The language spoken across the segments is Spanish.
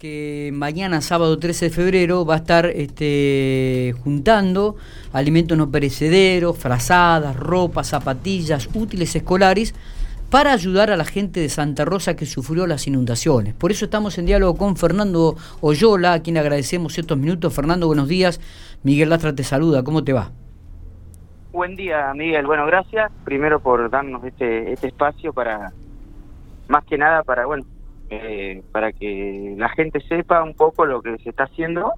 que mañana, sábado 13 de febrero, va a estar este, juntando alimentos no perecederos, frazadas, ropas, zapatillas, útiles escolares para ayudar a la gente de Santa Rosa que sufrió las inundaciones. Por eso estamos en diálogo con Fernando Oyola, a quien agradecemos estos minutos. Fernando, buenos días. Miguel Lastra te saluda. ¿Cómo te va? Buen día, Miguel. Bueno, gracias primero por darnos este, este espacio para, más que nada para, bueno, eh, para que la gente sepa un poco lo que se está haciendo.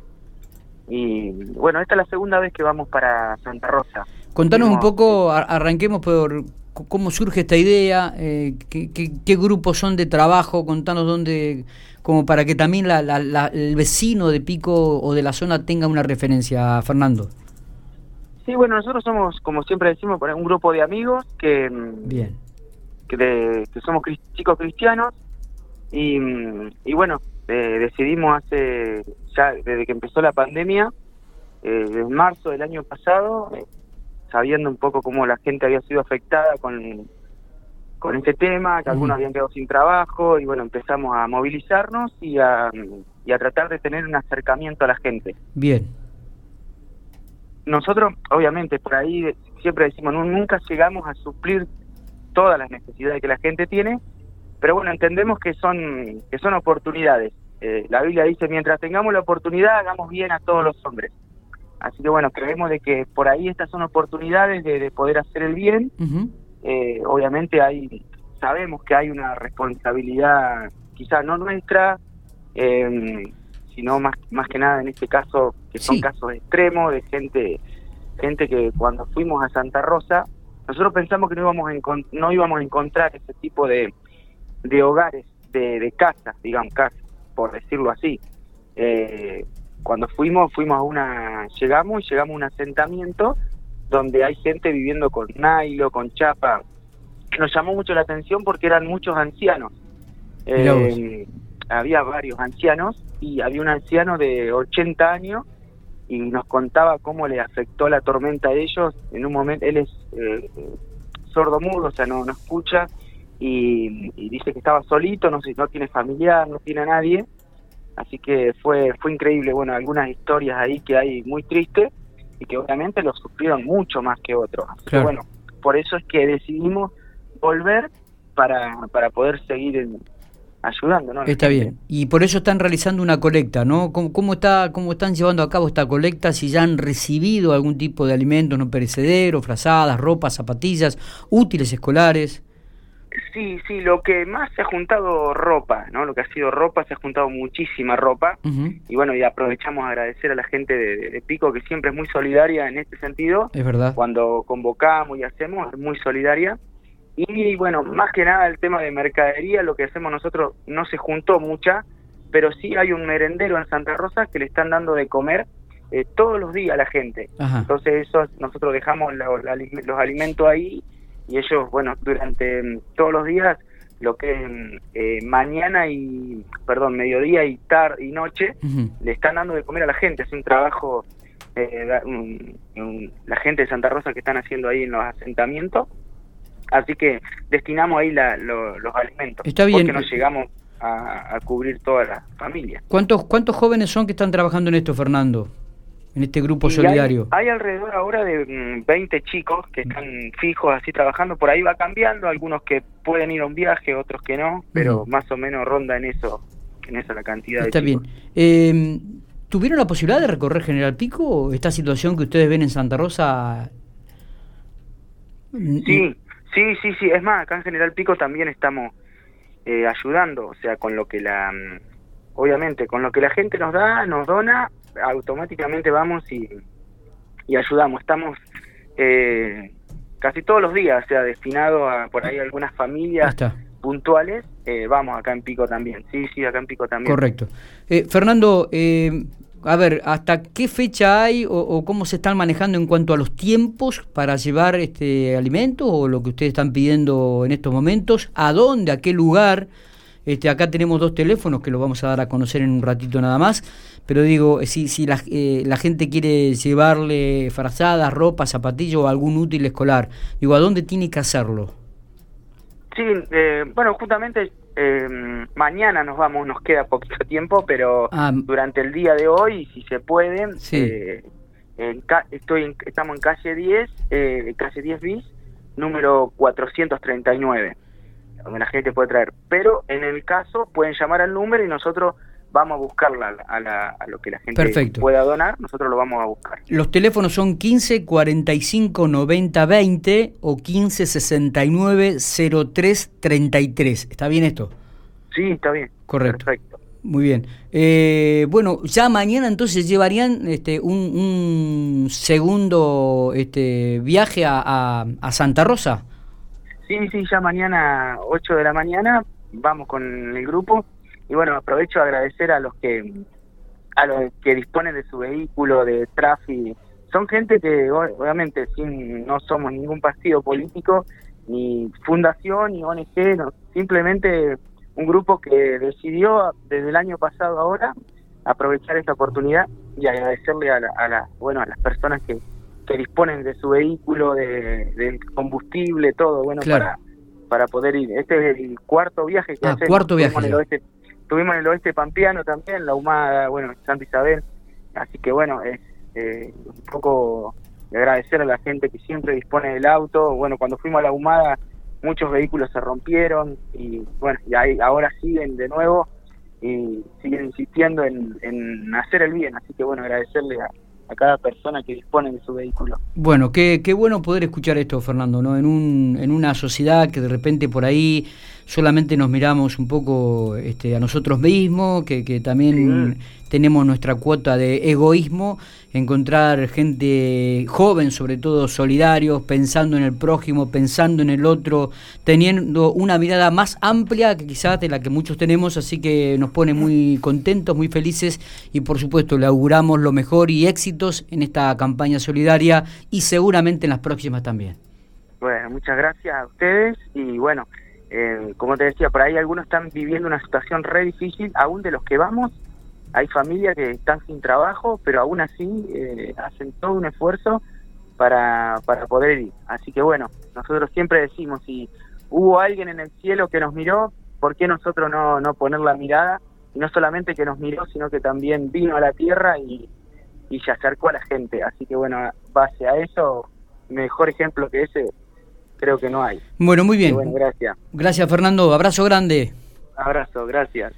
Y bueno, esta es la segunda vez que vamos para Santa Rosa. Contanos un poco, arranquemos por cómo surge esta idea, eh, qué, grupos son de trabajo, contanos dónde, como para que también el vecino de Pico o de la zona tenga una referencia, Fernando. Sí, bueno, nosotros somos, como siempre decimos, un grupo de amigos que, mm, Bien. que, somos chicos cristianos y, y bueno, eh, decidimos hace, ya desde que empezó la pandemia, eh, en marzo del año pasado, sabiendo un poco cómo la gente había sido afectada con, con este tema, que algunos habían quedado sin trabajo, y bueno, empezamos a movilizarnos y a, y a tratar de tener un acercamiento a la gente. Bien. Nosotros, obviamente, por ahí siempre decimos, nunca llegamos a suplir todas las necesidades que la gente tiene, pero bueno, entendemos que son, que son oportunidades. Eh, la Biblia dice, mientras tengamos la oportunidad, hagamos bien a todos los hombres. Así que bueno, creemos de que por ahí estas son oportunidades de, poder hacer el bien. Eh, obviamente hay, sabemos que hay una responsabilidad, quizás no nuestra, eh, sino más, más que nada en este caso, que son casos extremos de gente, gente que cuando fuimos a Santa Rosa, nosotros pensamos que no íbamos a, no íbamos a encontrar ese tipo de, de hogares, de, de casas, digamos, casas, por decirlo así. Eh, cuando fuimos, fuimos a una, llegamos y llegamos a un asentamiento donde hay gente viviendo con nailo, con chapa. Nos llamó mucho la atención porque eran muchos ancianos. Eh, había varios ancianos y había un anciano de 80 años y nos contaba cómo le afectó la tormenta a ellos. En un momento, él es eh, sordo mudo, o sea, no, no escucha y, y, dice que estaba solito, no, no tiene familiar, no tiene a nadie Así que fue, fue increíble, bueno, algunas historias ahí que hay muy tristes y que obviamente lo sufrieron mucho más que otros. Así bueno, por eso es que decidimos volver para, para poder seguir ayudando, ¿no? Está bien. Y por eso están realizando una colecta, ¿no? ¿Cómo, ¿Cómo, está, ¿Cómo están llevando a cabo esta colecta? Si ya han recibido algún tipo de alimentos no perecederos, frazadas, ropas, zapatillas, útiles escolares. Sí, sí, lo que más se ha juntado ropa, ¿no? Lo que ha sido ropa, se ha juntado muchísima ropa. Y bueno, y aprovechamos a agradecer a la gente de, Pico, que siempre es muy solidaria en este sentido. Es verdad. Cuando convocamos y hacemos, es muy solidaria. Y bueno, más que nada el tema de mercadería, lo que hacemos nosotros no se juntó mucha, pero sí hay un merendero en Santa Rosa que le están dando de comer eh, todos los días a la gente. Entonces eso nosotros dejamos los alimentos ahí y ellos, bueno, durante mm, todos los días, lo que mm, eh, mañana y, perdón, mediodía y tarde y noche, le están dando de comer a la gente. Es un trabajo, eh, la gente de Santa Rosa que están haciendo ahí en los asentamientos. Así que destinamos ahí los alimentos. Está bien. Porque no llegamos a, a cubrir toda la familia. ¿Cuántos, ¿Cuántos jóvenes son que están trabajando en esto, Fernando? En este grupo solidario? Hay, alrededor ahora de 20 mm, chicos que están fijos así trabajando, por ahí va cambiando, algunos que pueden ir a un viaje, otros que no, pero más o menos ronda en eso, en eso la cantidad Está de chicos. bien. Eh, ¿Tuvieron la posibilidad de recorrer General Pico esta situación que ustedes ven en Santa Rosa? Sí, sí, sí, sí, es más, acá en General Pico también estamos eh, ayudando, o sea, con lo que la, mm, obviamente, con lo que la gente nos da, nos dona, automáticamente vamos y, y ayudamos. Estamos eh, casi todos los días, o sea, destinado a por ahí algunas familias puntuales, eh, vamos acá en Pico también. Sí, sí, acá en Pico también. Correcto. Eh, Fernando, a ver, ¿hasta qué fecha hay o, cómo se están manejando en cuanto a los tiempos para llevar este alimento o lo que ustedes están pidiendo en estos momentos? ¿A dónde? ¿A qué lugar? Este, acá tenemos dos teléfonos que los vamos a dar a conocer en un ratito nada más. Pero digo, eh, si, si la, eh, la gente quiere llevarle frazadas, ropa, zapatillo o algún útil escolar, digo, ¿a dónde tiene que hacerlo? Sí, eh, bueno, justamente Eh, mañana nos vamos, nos queda poquito tiempo, pero ah. durante el día de hoy, si se puede, eh, estoy estamos en calle 10, eh, calle 10 bis, número 439, la gente puede traer. Pero en el caso pueden llamar al número y nosotros vamos a buscarla a, lo que la gente pueda donar, nosotros lo vamos a buscar. Los teléfonos son 15 45 90 20 o 15 69 03 33. ¿Está bien esto? Sí, está bien. Correcto. Perfecto. Muy bien. Eh, bueno, ya mañana entonces llevarían este, un, segundo este, viaje a, a, Santa Rosa. Sí, sí, ya mañana 8 de la mañana vamos con el grupo y bueno, aprovecho a agradecer a los que a los que disponen de su vehículo, de tráfico. Son gente que obviamente sin, no somos ningún partido político, ni fundación, ni ONG, no, simplemente un grupo que decidió desde el año pasado ahora aprovechar esta oportunidad y agradecerle a, la, bueno a las personas que, que disponen de su vehículo, de, del combustible, todo, bueno, para, para poder ir. Este es el cuarto viaje que ah, cuarto viaje. Estuvimos en, el oeste, estuvimos en el oeste pampeano también, la Humada, bueno, Santa Isabel. Así que bueno, es eh, un poco de agradecer a la gente que siempre dispone del auto. Bueno, cuando fuimos a la Humada muchos vehículos se rompieron y bueno, y ahí, ahora siguen de nuevo y siguen insistiendo en, en hacer el bien, así que bueno, agradecerle a, a cada persona que dispone de su vehículo. Bueno, qué, qué bueno poder escuchar esto, Fernando, ¿no? En, un, en una sociedad que de repente por ahí solamente nos miramos un poco este, a nosotros mismos, que, que también tenemos nuestra cuota de egoísmo, encontrar gente joven, sobre todo solidarios, pensando en el prójimo, pensando en el otro, teniendo una mirada más amplia que quizás de la que muchos tenemos, así que nos pone muy contentos, muy felices y por supuesto le auguramos lo mejor y éxitos en esta campaña solidaria y seguramente en las próximas también. Bueno, muchas gracias a ustedes y bueno, eh, como te decía, por ahí algunos están viviendo una situación re difícil, aún de los que vamos hay familias que están sin trabajo, pero aún así eh, hacen todo un esfuerzo para, para poder ir. Así que bueno, nosotros siempre decimos, si hubo alguien en el cielo que nos miró, ¿por qué nosotros no, no poner la mirada? Y no solamente que nos miró, sino que también vino a la tierra y, y se acercó a la gente. Así que bueno, base a eso, mejor ejemplo que ese, creo que no hay. Bueno, muy bien. gracias. Gracias, Fernando. Abrazo grande. Abrazo, gracias.